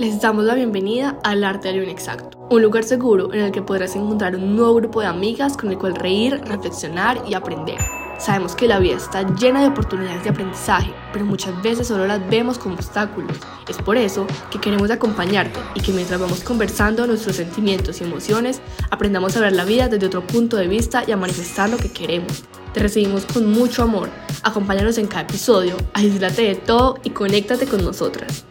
Les damos la bienvenida al Arte del Inexacto, un lugar seguro en el que podrás encontrar un nuevo grupo de amigas con el cual reír, reflexionar y aprender. Sabemos que la vida está llena de oportunidades de aprendizaje, pero muchas veces solo las vemos como obstáculos. Es por eso que queremos acompañarte y que mientras vamos conversando nuestros sentimientos y emociones, aprendamos a ver la vida desde otro punto de vista y a manifestar lo que queremos. Te recibimos con mucho amor. Acompáñanos en cada episodio, aíslate de todo y conéctate con nosotras.